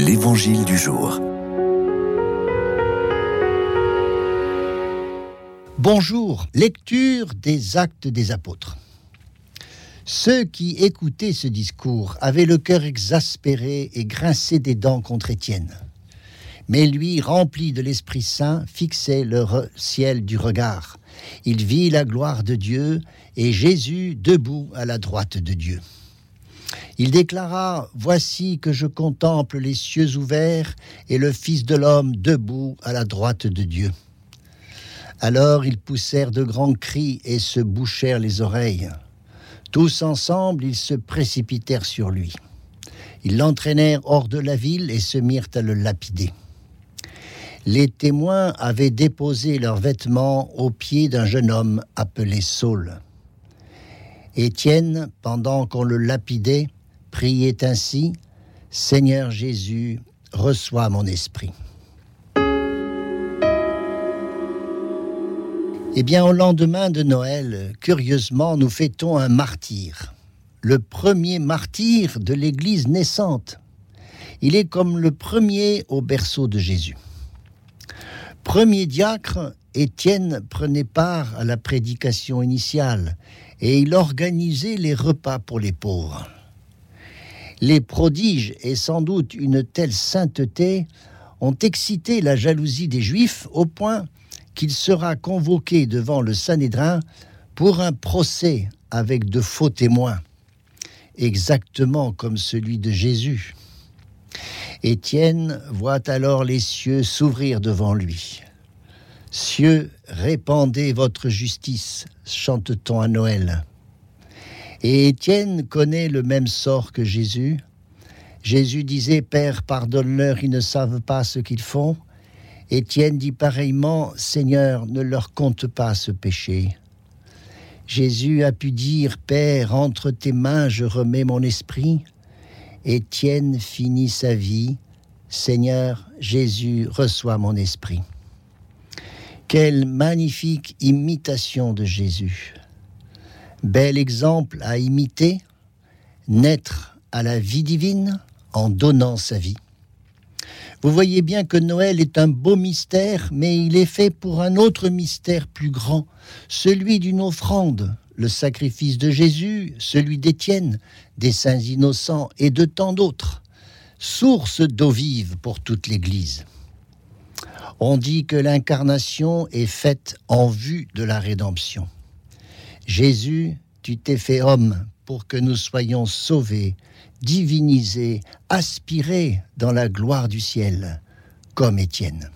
L'Évangile du jour. Bonjour, lecture des actes des apôtres. Ceux qui écoutaient ce discours avaient le cœur exaspéré et grincé des dents contre Étienne. Mais lui, rempli de l'Esprit Saint, fixait le ciel du regard. Il vit la gloire de Dieu et Jésus debout à la droite de Dieu. Il déclara, Voici que je contemple les cieux ouverts et le Fils de l'homme debout à la droite de Dieu. Alors ils poussèrent de grands cris et se bouchèrent les oreilles. Tous ensemble, ils se précipitèrent sur lui. Ils l'entraînèrent hors de la ville et se mirent à le lapider. Les témoins avaient déposé leurs vêtements aux pieds d'un jeune homme appelé Saul. Étienne, pendant qu'on le lapidait, priait ainsi Seigneur Jésus, reçois mon esprit. Eh bien, au lendemain de Noël, curieusement, nous fêtons un martyr, le premier martyr de l'Église naissante. Il est comme le premier au berceau de Jésus. Premier diacre, Étienne prenait part à la prédication initiale et il organisait les repas pour les pauvres. Les prodiges et sans doute une telle sainteté ont excité la jalousie des Juifs au point qu'il sera convoqué devant le Sanhédrin pour un procès avec de faux témoins, exactement comme celui de Jésus. Étienne voit alors les cieux s'ouvrir devant lui. Cieux, répandez votre justice, chante-t-on à Noël. Et Étienne connaît le même sort que Jésus. Jésus disait, Père, pardonne-leur, ils ne savent pas ce qu'ils font. Étienne dit pareillement, Seigneur, ne leur compte pas ce péché. Jésus a pu dire, Père, entre tes mains je remets mon esprit. Étienne finit sa vie, Seigneur, Jésus, reçoit mon esprit. Quelle magnifique imitation de Jésus. Bel exemple à imiter, naître à la vie divine en donnant sa vie. Vous voyez bien que Noël est un beau mystère, mais il est fait pour un autre mystère plus grand, celui d'une offrande, le sacrifice de Jésus, celui d'Étienne, des saints innocents et de tant d'autres, source d'eau vive pour toute l'Église. On dit que l'incarnation est faite en vue de la rédemption. Jésus, tu t'es fait homme pour que nous soyons sauvés, divinisés, aspirés dans la gloire du ciel, comme Étienne.